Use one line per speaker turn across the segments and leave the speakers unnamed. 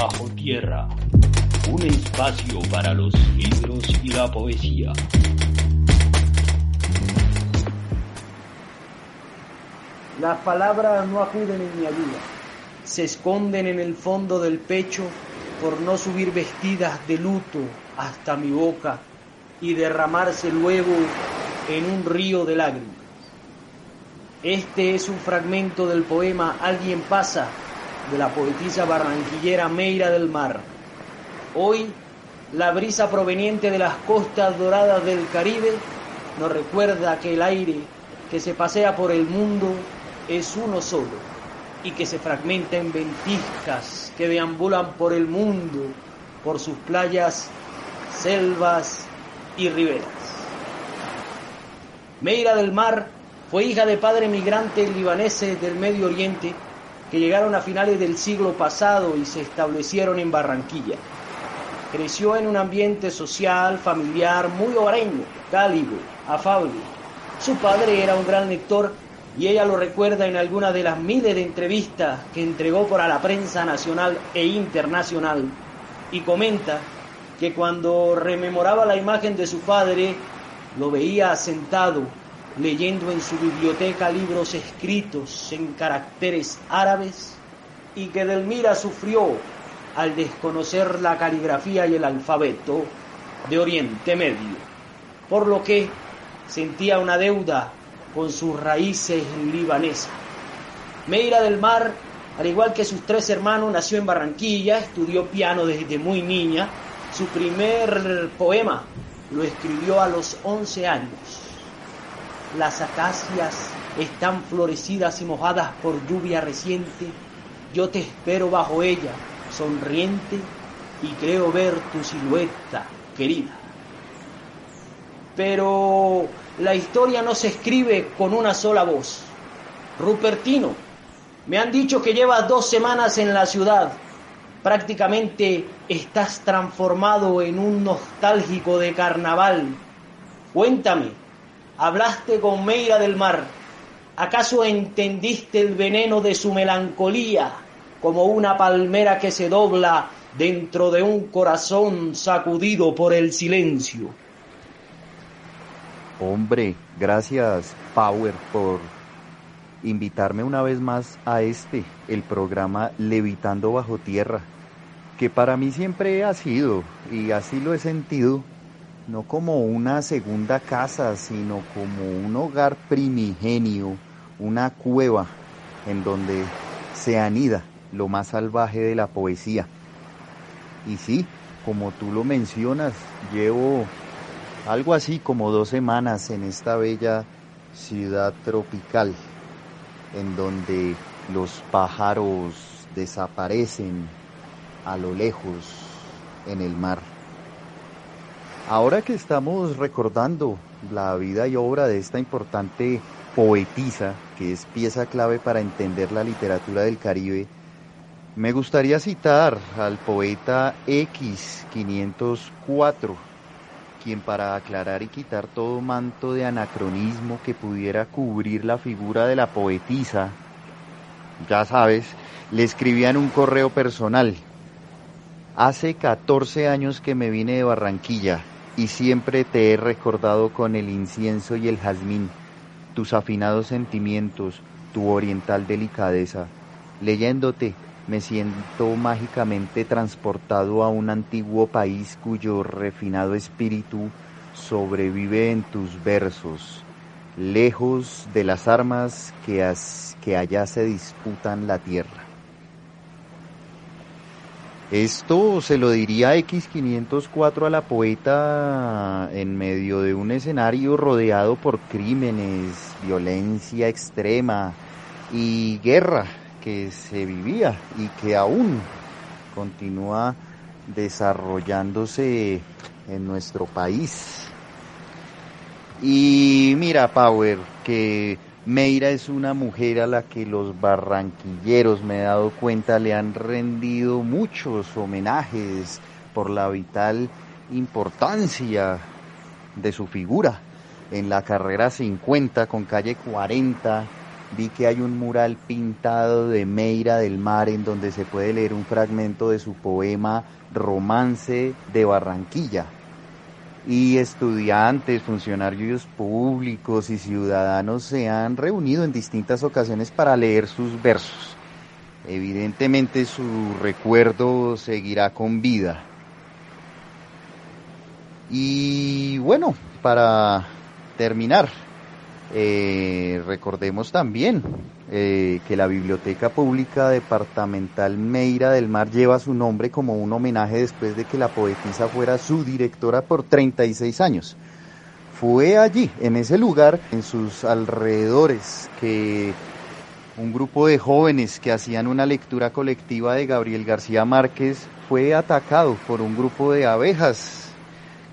Bajo Tierra, un espacio para los libros y la poesía.
Las palabras no acuden en mi ayuda, se esconden en el fondo del pecho por no subir vestidas de luto hasta mi boca y derramarse luego en un río de lágrimas. Este es un fragmento del poema Alguien pasa de la poetisa barranquillera Meira del Mar. Hoy, la brisa proveniente de las costas doradas del Caribe nos recuerda que el aire que se pasea por el mundo es uno solo y que se fragmenta en ventiscas que deambulan por el mundo, por sus playas, selvas y riberas. Meira del Mar fue hija de padres migrantes libaneses del Medio Oriente que llegaron a finales del siglo pasado y se establecieron en Barranquilla. Creció en un ambiente social, familiar, muy hogareño, cálido, afable. Su padre era un gran lector y ella lo recuerda en alguna de las miles de entrevistas que entregó para la prensa nacional e internacional y comenta que cuando rememoraba la imagen de su padre, lo veía sentado leyendo en su biblioteca libros escritos en caracteres árabes y que Delmira sufrió al desconocer la caligrafía y el alfabeto de Oriente Medio, por lo que sentía una deuda con sus raíces libanesas. Meira del Mar, al igual que sus tres hermanos, nació en Barranquilla, estudió piano desde muy niña. Su primer poema lo escribió a los 11 años. Las acacias están florecidas y mojadas por lluvia reciente. Yo te espero bajo ella, sonriente, y creo ver tu silueta, querida. Pero la historia no se escribe con una sola voz. Rupertino, me han dicho que llevas dos semanas en la ciudad. Prácticamente estás transformado en un nostálgico de carnaval. Cuéntame, hablaste con Meira del Mar. ¿Acaso entendiste el veneno de su melancolía como una palmera que se dobla dentro de un corazón sacudido por el silencio?
Hombre, gracias Power por invitarme una vez más a este, el programa Levitando bajo tierra, que para mí siempre ha sido, y así lo he sentido, no como una segunda casa, sino como un hogar primigenio, una cueva en donde se anida lo más salvaje de la poesía. Y sí, como tú lo mencionas, llevo algo así como dos semanas en esta bella ciudad tropical, en donde los pájaros desaparecen a lo lejos en el mar. Ahora que estamos recordando la vida y obra de esta importante poetisa, que es pieza clave para entender la literatura del Caribe, me gustaría citar al poeta X504, quien para aclarar y quitar todo manto de anacronismo que pudiera cubrir la figura de la poetisa, ya sabes, le escribían un correo personal. Hace 14 años que me vine de Barranquilla y siempre te he recordado con el incienso y el jazmín, tus afinados sentimientos, tu oriental delicadeza. Leyéndote, me siento mágicamente transportado a un antiguo país cuyo refinado espíritu sobrevive en tus versos, lejos de las armas que, allá se disputan la tierra. Esto se lo diría X504 a la poeta en medio de un escenario rodeado por crímenes, violencia extrema y guerra que se vivía y que aún continúa desarrollándose en nuestro país. Y mira, Power, que Meira es una mujer a la que los barranquilleros, me he dado cuenta, le han rendido muchos homenajes por la vital importancia de su figura en la carrera 50 con calle 40 vi que hay un mural pintado de Meira del Mar en donde se puede leer un fragmento de su poema Romance de Barranquilla. Y estudiantes, funcionarios públicos y ciudadanos se han reunido en distintas ocasiones para leer sus versos. Evidentemente su recuerdo seguirá con vida. Y bueno, para terminar, eh, recordemos también eh, que la Biblioteca Pública Departamental Meira del Mar lleva su nombre como un homenaje después de que la poetisa fuera su directora por 36 años. Fue allí, en ese lugar, en sus alrededores, que un grupo de jóvenes que hacían una lectura colectiva de Gabriel García Márquez fue atacado por un grupo de abejas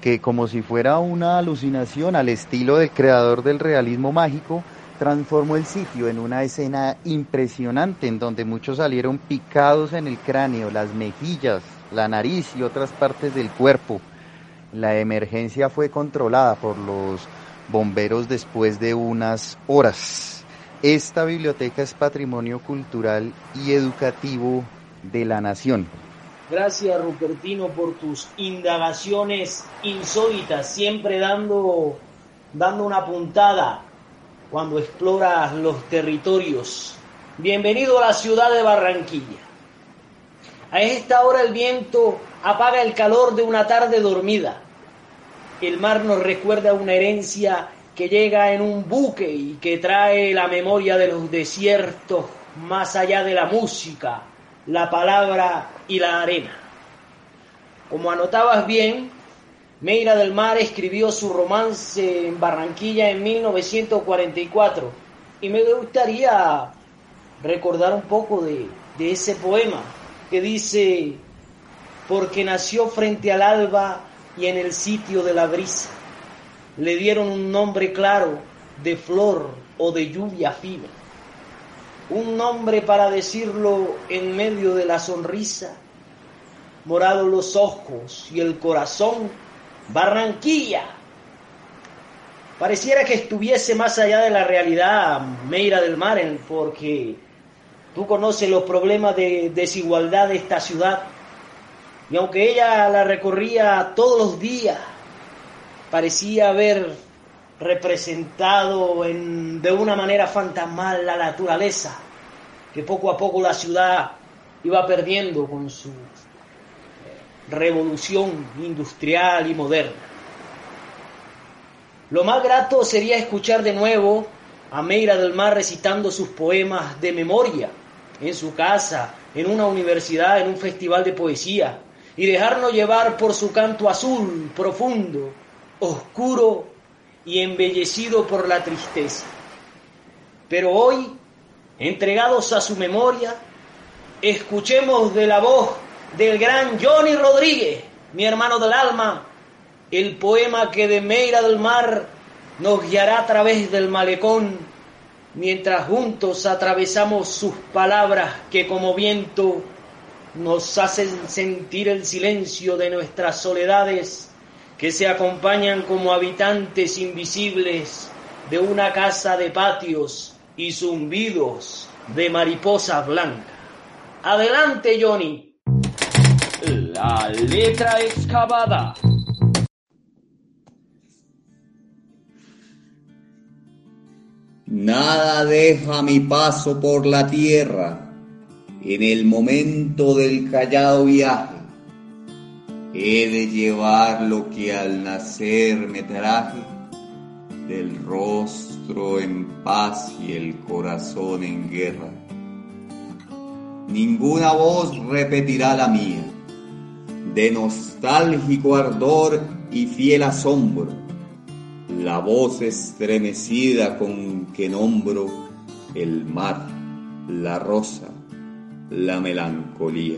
que como si fuera una alucinación al estilo del creador del realismo mágico, transformó el sitio en una escena impresionante en donde muchos salieron picados en el cráneo, las mejillas, la nariz y otras partes del cuerpo. La emergencia fue controlada por los bomberos después de unas horas. Esta biblioteca es patrimonio cultural y educativo de la nación.
Gracias Rupertino por tus indagaciones insólitas, siempre dando, dando una puntada cuando exploras los territorios. Bienvenido a la ciudad de Barranquilla. A esta hora el viento apaga el calor de una tarde dormida. El mar nos recuerda una herencia que llega en un buque y que trae la memoria de los desiertos más allá de la música, la palabra y la arena. Como anotabas bien, Meira del Mar escribió su romance en Barranquilla en 1944 y me gustaría recordar un poco de, de ese poema que dice, porque nació frente al alba y en el sitio de la brisa, le dieron un nombre claro de flor o de lluvia fina. Un nombre para decirlo en medio de la sonrisa, morados los ojos y el corazón, Barranquilla. Pareciera que estuviese más allá de la realidad Meira del Mar, porque tú conoces los problemas de desigualdad de esta ciudad, y aunque ella la recorría todos los días, parecía haber representado en, de una manera fantasmal la naturaleza, que poco a poco la ciudad iba perdiendo con su revolución industrial y moderna. Lo más grato sería escuchar de nuevo a Meira del Mar recitando sus poemas de memoria en su casa, en una universidad, en un festival de poesía, y dejarnos llevar por su canto azul, profundo, oscuro y embellecido por la tristeza. Pero hoy, entregados a su memoria, escuchemos de la voz del gran Johnny Rodríguez, mi hermano del alma, el poema que de Meira del Mar nos guiará a través del malecón, mientras juntos atravesamos sus palabras que como viento nos hacen sentir el silencio de nuestras soledades que se acompañan como habitantes invisibles de una casa de patios y zumbidos de mariposa blanca. Adelante, Johnny.
La letra excavada.
Nada deja mi paso por la tierra en el momento del callado viaje He de llevar lo que al nacer me traje, del rostro en paz y el corazón en guerra. Ninguna voz repetirá la mía, de nostálgico ardor y fiel asombro, la voz estremecida con que nombro el mar, la rosa, la melancolía.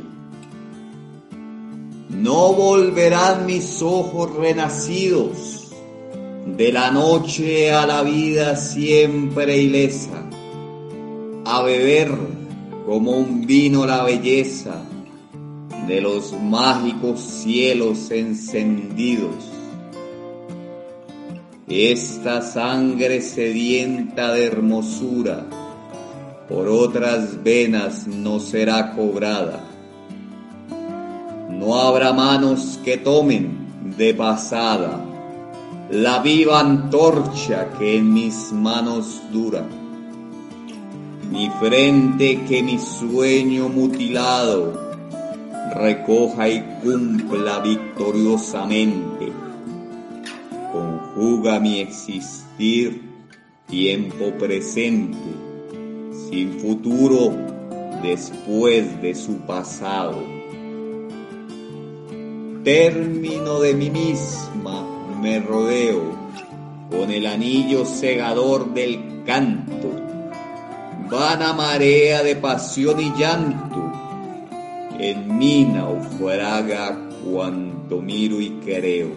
No volverán mis ojos renacidos de la noche a la vida siempre ilesa, a beber como un vino la belleza de los mágicos cielos encendidos. Esta sangre sedienta de hermosura por otras venas no será cobrada. No habrá manos que tomen de pasada la viva antorcha que en mis manos dura, mi frente que mi sueño mutilado recoja y cumpla victoriosamente, conjuga mi existir tiempo presente, sin futuro después de su pasado. Término de mí misma me rodeo con el anillo cegador del canto, vana marea de pasión y llanto, en mí naufraga cuanto miro y creo.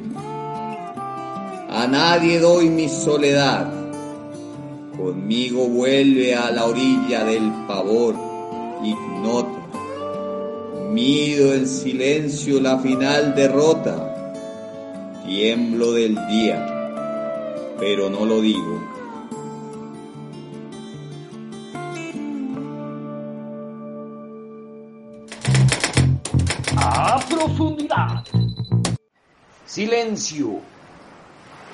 A nadie doy mi soledad, conmigo vuelve a la orilla del pavor, ignota. Mido en silencio la final derrota, tiemblo del día, pero no lo digo.
Profundidad.
Silencio.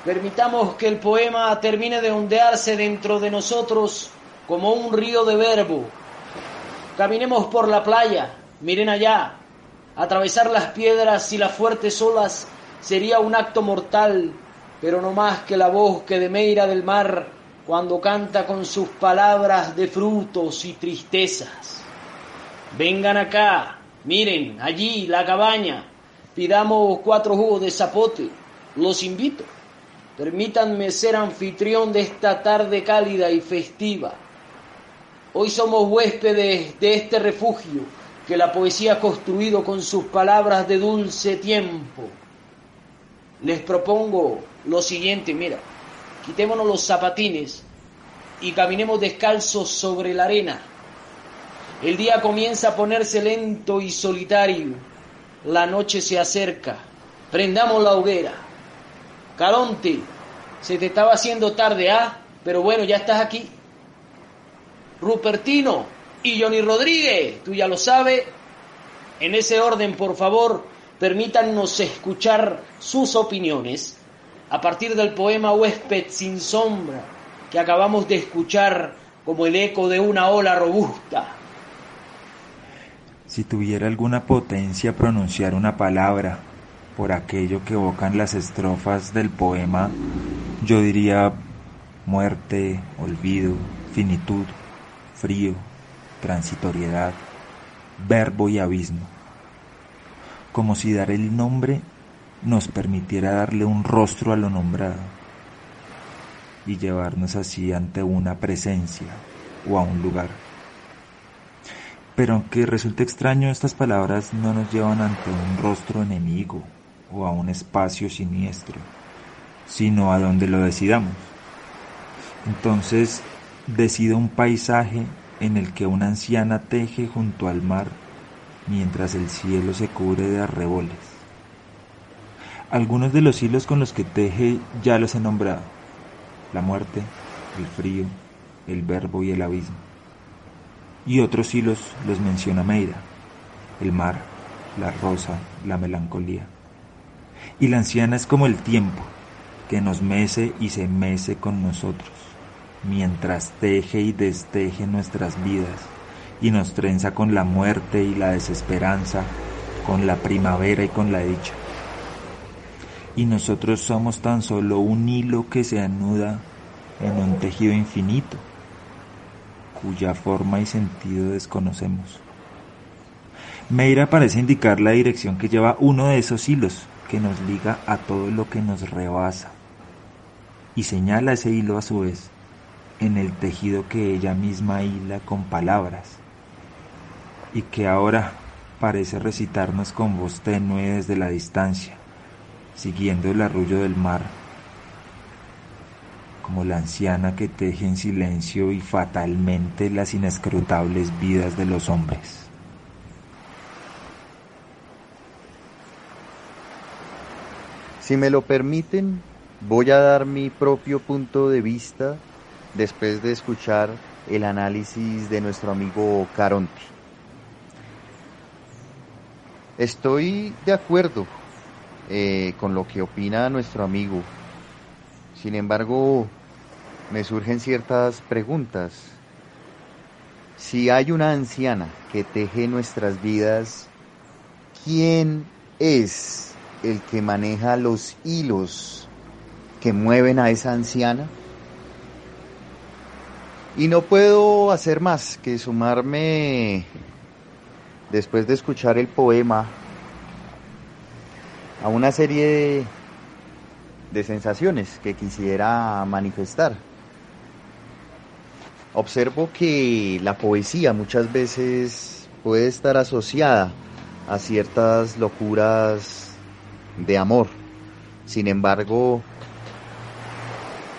Permitamos que el poema termine de ondearse dentro de nosotros como un río de verbo. Caminemos por la playa, miren allá. Atravesar las piedras y las fuertes olas sería un acto mortal, pero no más que la voz que de Meira del mar cuando canta con sus palabras de frutos y tristezas. Vengan acá, miren, allí la cabaña, pidamos cuatro jugos de zapote, los invito. Permítanme ser anfitrión de esta tarde cálida y festiva. Hoy somos huéspedes de este refugio que la poesía ha construido con sus palabras de dulce tiempo. Les propongo lo siguiente, mira, quitémonos los zapatines y caminemos descalzos sobre la arena. El día comienza a ponerse lento y solitario. La noche se acerca. Prendamos la hoguera. Calonte, se te estaba haciendo tarde, ¿ah? Pero bueno, ya estás aquí. Rupertino y Johnny Rodríguez, tú ya lo sabes. En ese orden, por favor, permítanos escuchar sus opiniones a partir del poema Huésped sin sombra que acabamos de escuchar como el eco de una ola robusta.
Si tuviera alguna potencia pronunciar una palabra por aquello que evocan las estrofas del poema, yo diría muerte, olvido, finitud, frío, transitoriedad, verbo y abismo. Como si dar el nombre nos permitiera darle un rostro a lo nombrado y llevarnos así ante una presencia o a un lugar. Pero aunque resulte extraño, estas palabras no nos llevan ante un rostro enemigo o a un espacio siniestro, sino a donde lo decidamos. Entonces decido un paisaje en el que una anciana teje junto al mar mientras el cielo se cubre de arreboles. Algunos de los hilos con los que teje ya los he nombrado. La muerte, el frío, el verbo y el abismo. Y otros hilos los menciona Meira. El mar, la rosa, la melancolía. Y la anciana es como el tiempo, que nos mece y se mece con nosotros, mientras teje y desteje nuestras vidas y nos trenza con la muerte y la desesperanza, con la primavera y con la dicha. Y nosotros somos tan solo un hilo que se anuda en un tejido infinito, cuya forma y sentido desconocemos. Meira parece indicar la dirección que lleva uno de esos hilos que nos liga a todo lo que nos rebasa y señala ese hilo a su vez en el tejido que ella misma hila con palabras y que ahora parece recitarnos con voz tenue desde la distancia, siguiendo el arrullo del mar, como la anciana que teje en silencio y fatalmente las inescrutables vidas de los hombres.
Si me lo permiten, voy a dar mi propio punto de vista después de escuchar el análisis de nuestro amigo Caronte. Estoy de acuerdo eh, con lo que opina nuestro amigo. Sin embargo, me surgen ciertas preguntas. Si hay una anciana que teje nuestras vidas, ¿quién es el que maneja los hilos que mueven a esa anciana? Y no puedo hacer más que sumarme, después de escuchar el poema, a una serie de, sensaciones que quisiera manifestar. Observo que la poesía muchas veces puede estar asociada a ciertas locuras de amor. Sin embargo,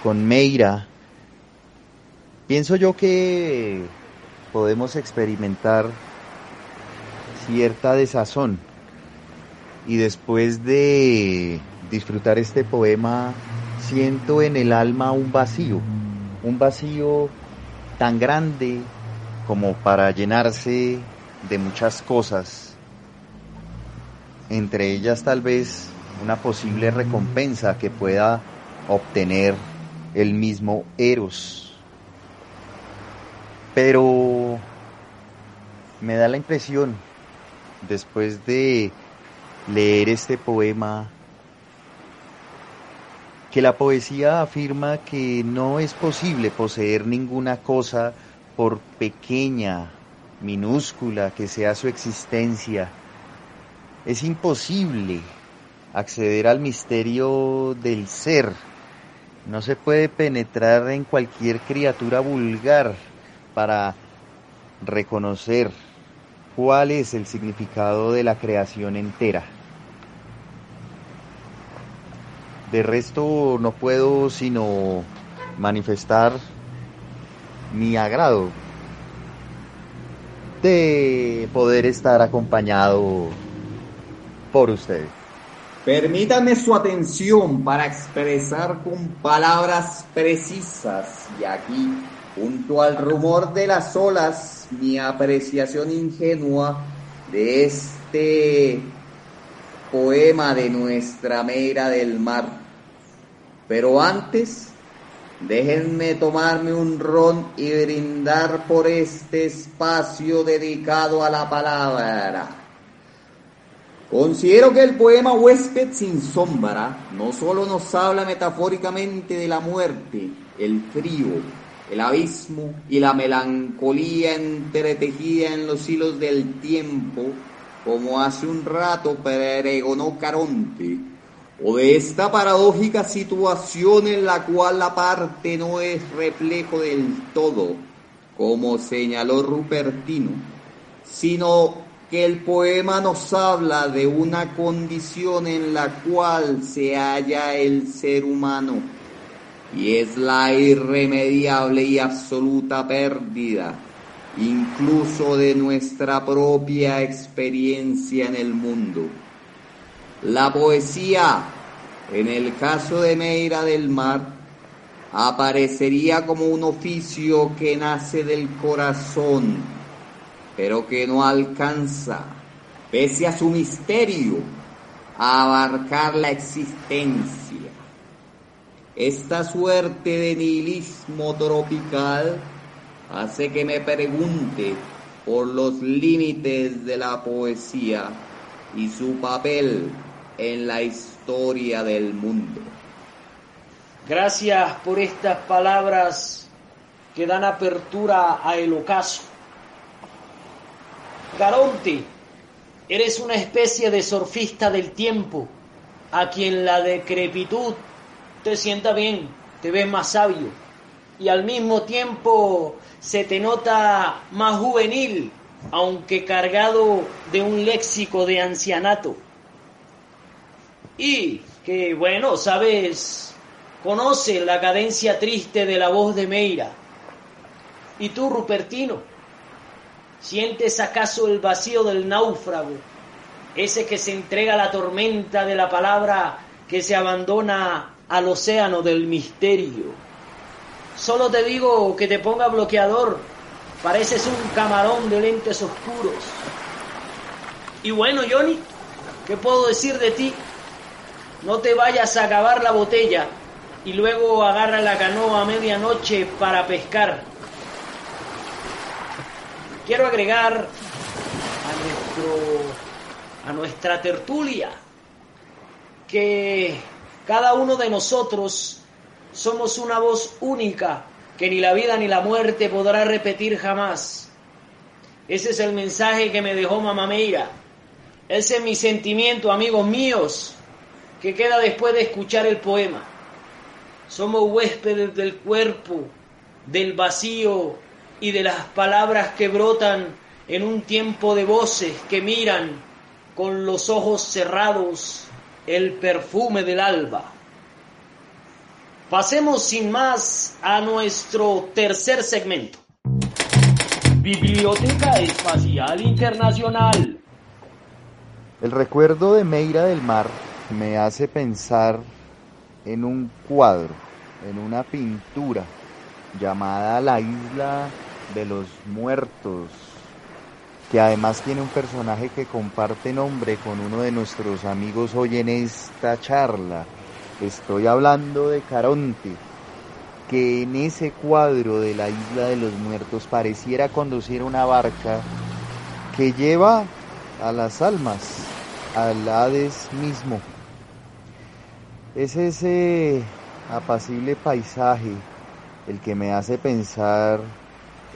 con Meira, pienso yo que podemos experimentar cierta desazón y después de disfrutar este poema siento en el alma un vacío, un vacío tan grande como para llenarse de muchas cosas, entre ellas tal vez una posible recompensa que pueda obtener el mismo Eros. Pero me da la impresión, después de leer este poema que la poesía afirma que no es posible poseer ninguna cosa por pequeña, minúscula que sea su existencia. Es imposible acceder al misterio del ser. No se puede penetrar en cualquier criatura vulgar para reconocer cuál es el significado de la creación entera. De resto no puedo sino manifestar mi agrado de poder estar acompañado por ustedes.
Permítame su atención para expresar con palabras precisas y aquí, junto al rumor de las olas, mi apreciación ingenua de este poema de nuestra mera del mar. Pero antes, déjenme tomarme un ron y brindar por este espacio dedicado a la palabra. Considero que el poema Huésped sin sombra no solo nos habla metafóricamente de la muerte, el frío, el abismo y la melancolía entretejida en los hilos del tiempo, como hace un rato pregonó Caronte, o de esta paradójica situación en la cual la parte no es reflejo del todo, como señaló Rupertino, sino que el poema nos habla de una condición en la cual se halla el ser humano, y es la irremediable y absoluta pérdida incluso de nuestra propia experiencia en el mundo. La poesía, en el caso de Meira del Mar, aparecería como un oficio que nace del corazón, pero que no alcanza, pese a su misterio, a abarcar la existencia. Esta suerte de nihilismo tropical hace que me pregunte por los límites de la poesía y su papel en la historia del mundo.
Gracias por estas palabras que dan apertura a el ocaso. Caronte, eres una especie de surfista del tiempo, a quien la decrepitud te sienta bien, te ves más sabio y al mismo tiempo se te nota más juvenil, aunque cargado de un léxico de ancianato. Y que, bueno, sabes, conoce la cadencia triste de la voz de Meira. ¿Y tú, Rupertino? ¿Sientes acaso el vacío del náufrago? Ese que se entrega a la tormenta de la palabra que se abandona al océano del misterio Solo te digo que te ponga bloqueador. Pareces un camarón de lentes oscuros. Y bueno, Johnny, ¿qué puedo decir de ti? No te vayas a acabar la botella y luego agarra la canoa a medianoche para pescar. Quiero agregar a nuestro a nuestra tertulia que cada uno de nosotros somos una voz única que ni la vida ni la muerte podrá repetir jamás. Ese es el mensaje que me dejó Mamá Meira. Ese es mi sentimiento, amigos míos, que queda después de escuchar el poema. Somos huéspedes del cuerpo, del vacío y de las palabras que brotan en un tiempo de voces que miran con los ojos cerrados el perfume del alba. Pasemos sin más a nuestro tercer segmento.
Biblioteca Espacial Internacional.
El recuerdo de Meira del Mar me hace pensar en un cuadro, en una pintura llamada La Isla de los Muertos, que además tiene un personaje que comparte nombre con uno de nuestros amigos hoy en esta charla. Estoy hablando de Caronte, que en ese cuadro de la Isla de los Muertos pareciera conducir una barca que lleva a las almas, al Hades mismo. Es ese apacible paisaje el que me hace pensar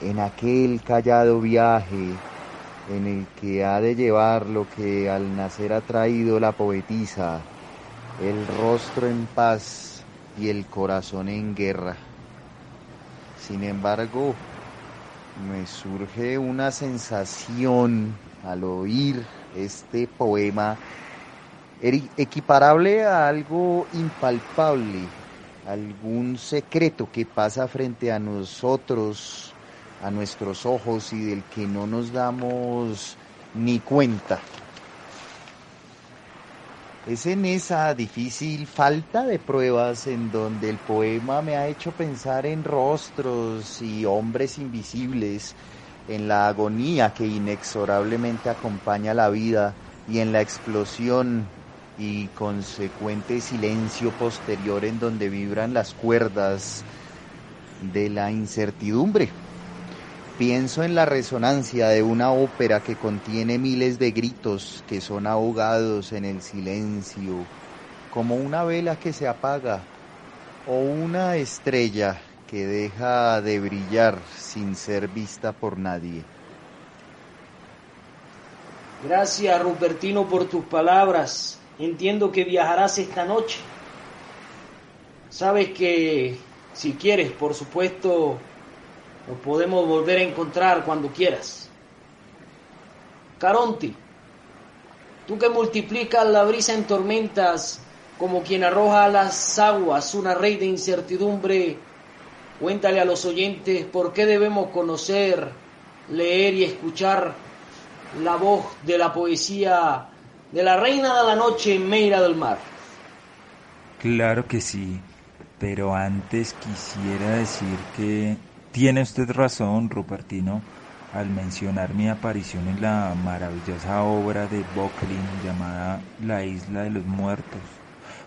en aquel callado viaje en el que ha de llevar lo que al nacer ha traído la poetisa, el rostro en paz y el corazón en guerra. Sin embargo, me surge una sensación al oír este poema equiparable a algo impalpable, algún secreto que pasa frente a nosotros, a nuestros ojos y del que no nos damos ni cuenta. Es en esa difícil falta de pruebas en donde el poema me ha hecho pensar en rostros y hombres invisibles, en la agonía que inexorablemente acompaña la vida y en la explosión y consecuente silencio posterior en donde vibran las cuerdas de la incertidumbre. Pienso en la resonancia de una ópera que contiene miles de gritos que son ahogados en el silencio, como una vela que se apaga o una estrella que deja de brillar sin ser vista por nadie.
Gracias, Rupertino, por tus palabras. Entiendo que viajarás esta noche. Sabes que, si quieres, por supuesto, nos podemos volver a encontrar cuando quieras. Caronti, tú que multiplicas la brisa en tormentas como quien arroja a las aguas una rey de incertidumbre, cuéntale a los oyentes por qué debemos conocer, leer y escuchar la voz de la poesía de la reina de la noche en Meira del Mar.
Claro que sí, pero antes quisiera decir que tiene usted razón, Rupertino, al mencionar mi aparición en la maravillosa obra de Bocklin llamada La Isla de los Muertos,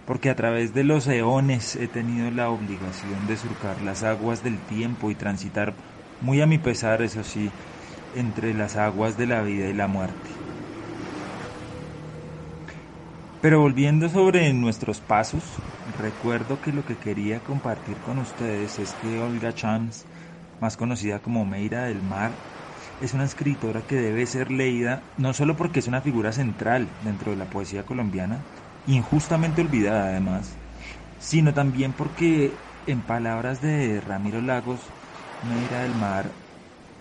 porque a través de los eones he tenido la obligación de surcar las aguas del tiempo y transitar, muy a mi pesar, eso sí, entre las aguas de la vida y la muerte. Pero volviendo sobre nuestros pasos, recuerdo que lo que quería compartir con ustedes es que Olga Chance más conocida como Meira del Mar, es una escritora que debe ser leída no solo porque es una figura central dentro de la poesía colombiana, injustamente olvidada además, sino también porque, en palabras de Ramiro Lagos, Meira del Mar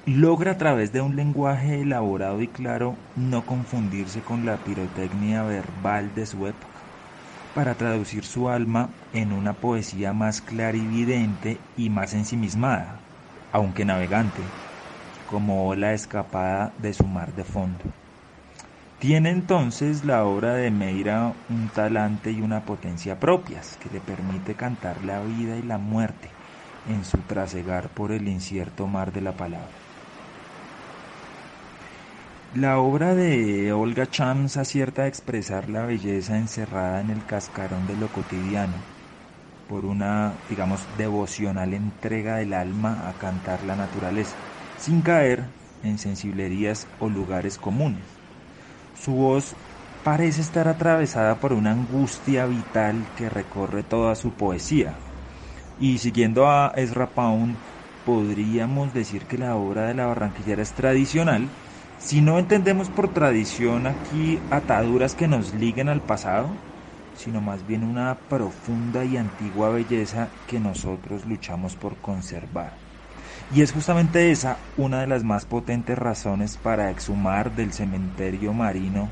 logra a través de un lenguaje elaborado y claro no confundirse con la pirotecnia verbal de su época, para traducir su alma en una poesía más clarividente y más ensimismada aunque navegante, como ola escapada de su mar de fondo. Tiene entonces la obra de Meira un talante y una potencia propias que le permite cantar la vida y la muerte, en su trasegar por el incierto mar de la palabra. La obra de Olga Chams acierta a expresar la belleza encerrada en el cascarón de lo cotidiano, por una, digamos, devocional entrega del alma a cantar la naturaleza, sin caer en sensiblerías o lugares comunes. Su voz parece estar atravesada por una angustia vital que recorre toda su poesía. Y siguiendo a Ezra Pound, podríamos decir que la obra de la barranquillera es tradicional, si no entendemos por tradición aquí ataduras que nos liguen al pasado, sino más bien una profunda y antigua belleza que nosotros luchamos por conservar. Y es justamente esa una de las más potentes razones para exhumar del cementerio marino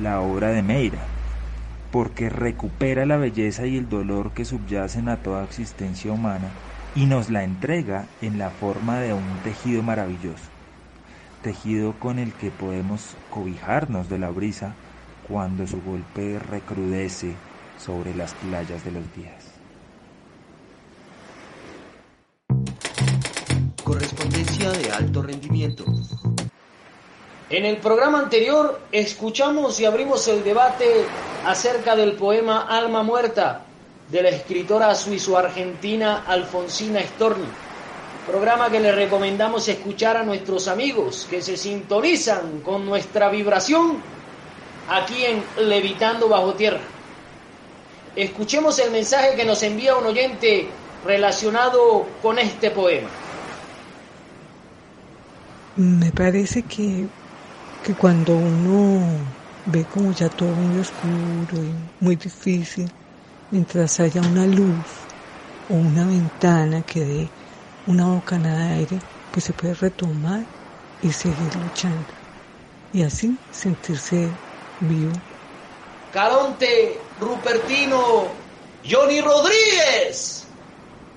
la obra de Meira, porque recupera la belleza y el dolor que subyacen a toda existencia humana y nos la entrega en la forma de un tejido maravilloso tejido con el que podemos cobijarnos de la brisa cuando su golpe recrudece sobre las playas de los días.
Correspondencia de alto rendimiento. En el programa anterior escuchamos y abrimos el debate acerca del poema Alma Muerta de la escritora suizo-argentina Alfonsina Storni programa que le recomendamos escuchar a nuestros amigos que se sintonizan con nuestra vibración aquí en Levitando Bajo Tierra. Escuchemos el mensaje que nos envía un oyente relacionado con este poema.
Me parece que, que cuando uno ve como ya todo muy oscuro y muy difícil, mientras haya una luz o una ventana que dé una bocanada de aire, pues se puede retomar y seguir luchando. Y así sentirse vivo.
Calonte, Rupertino, Johnny Rodríguez.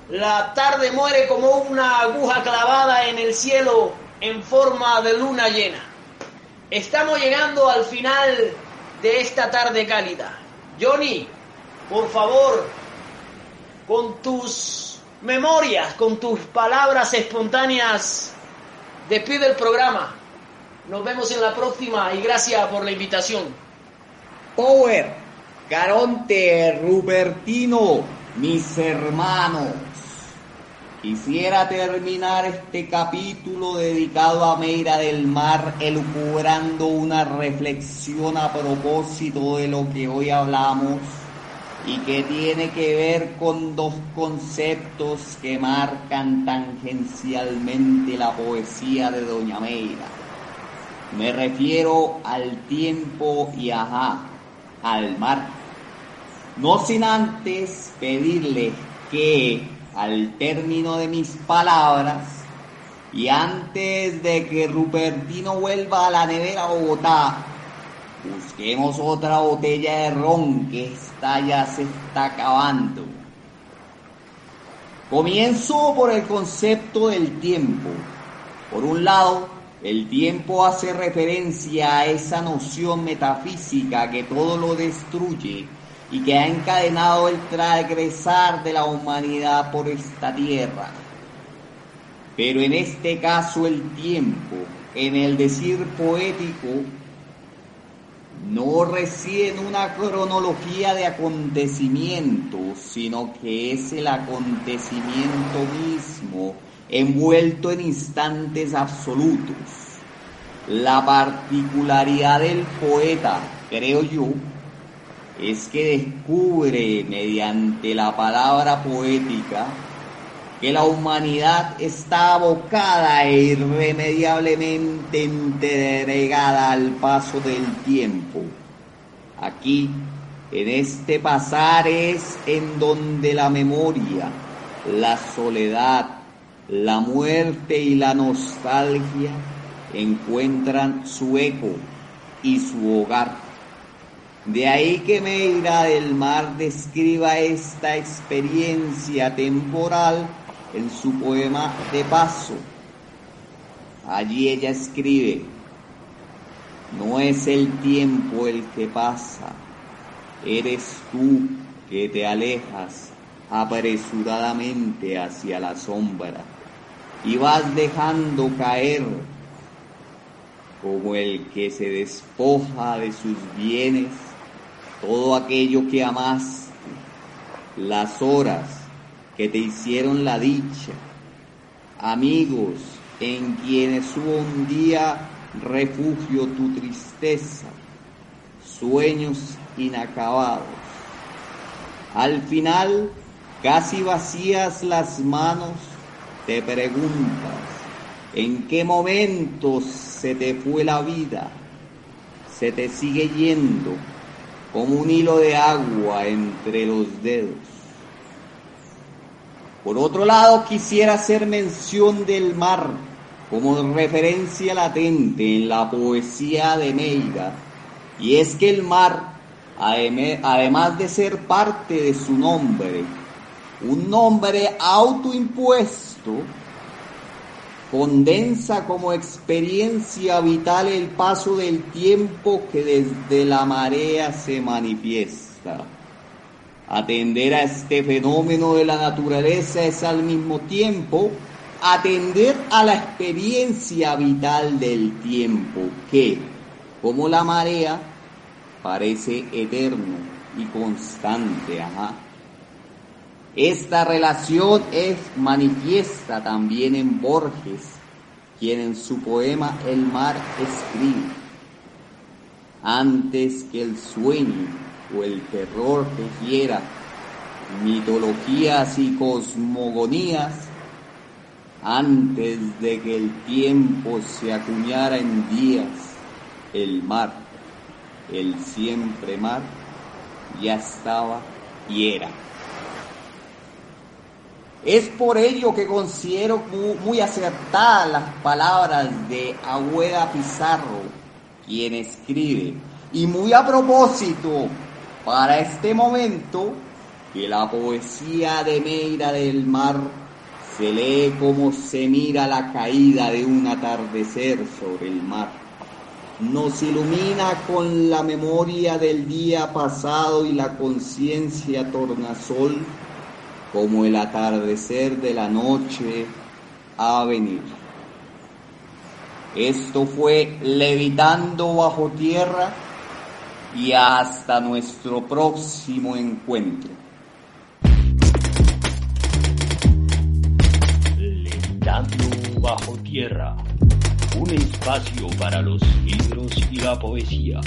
La tarde muere como una aguja clavada en el cielo en forma de luna llena. Estamos llegando al final de esta tarde cálida. Johnny, por favor, con tus memorias, con tus palabras espontáneas, despide el programa. Nos vemos en la próxima y gracias por la invitación.
Power, Caronte, Rupertino, mis hermanos. Quisiera terminar este capítulo dedicado a Meira del Mar elucubrando una reflexión a propósito de lo que hoy hablamos y que tiene que ver con dos conceptos que marcan tangencialmente la poesía de Doña Meira. Me refiero al tiempo y ajá, al mar. No sin antes pedirle que al término de mis palabras y antes de que Rupertino vuelva a la nevera Bogotá, busquemos otra botella de ron que ya se está acabando. Comienzo por el concepto del tiempo. Por un lado, el tiempo hace referencia a esa noción metafísica que todo lo destruye y que ha encadenado el transgresar de la humanidad por esta tierra. Pero en este caso el tiempo, en el decir poético, no reside en una cronología de acontecimientos, sino que es el acontecimiento mismo envuelto en instantes absolutos. La particularidad del poeta, creo yo, es que descubre mediante la palabra poética que la humanidad está abocada e irremediablemente entregada al paso del tiempo. Aquí, en este pasar es en donde la memoria, la soledad, la muerte y la nostalgia encuentran su eco y su hogar. De ahí que Meira del Mar describa esta experiencia temporal en su poema De Paso. Allí ella escribe, no es el tiempo el que pasa, eres tú que te alejas apresuradamente hacia la sombra y vas dejando caer como el que se despoja de sus bienes todo aquello que amaste, las horas que te hicieron la dicha, amigos en quienes hubo un día refugio tu tristeza, sueños inacabados. Al final, casi vacías las manos, te preguntas, ¿en qué momentos se te fue la vida? Se te sigue yendo como un hilo de agua entre los dedos. Por otro lado, quisiera hacer mención del mar como referencia latente en la poesía de Neira, y es que el mar, además de ser parte de su nombre, un nombre autoimpuesto, condensa como experiencia vital el paso del tiempo que desde la marea se manifiesta. Atender a este fenómeno de la naturaleza es al mismo tiempo atender a la experiencia vital del tiempo que, como la marea, parece eterno y constante. Esta relación es manifiesta también en Borges, quien en su poema El mar escribe, antes que el sueño o el terror tejiera mitologías y cosmogonías, antes de que el tiempo se acuñara en días, el mar, el siempre mar, ya estaba y era. Es por ello que considero muy acertadas las palabras de Agüeda Pizarro, quien escribe, y muy a propósito para este momento, que la poesía de Meira del Mar se lee como se mira la caída de un atardecer sobre el mar. Nos ilumina con la memoria del día pasado y la conciencia tornasol como el atardecer de la noche a venir. Esto fue levitando bajo tierra y hasta nuestro próximo encuentro.
Levitando bajo tierra, un espacio para los libros y la poesía.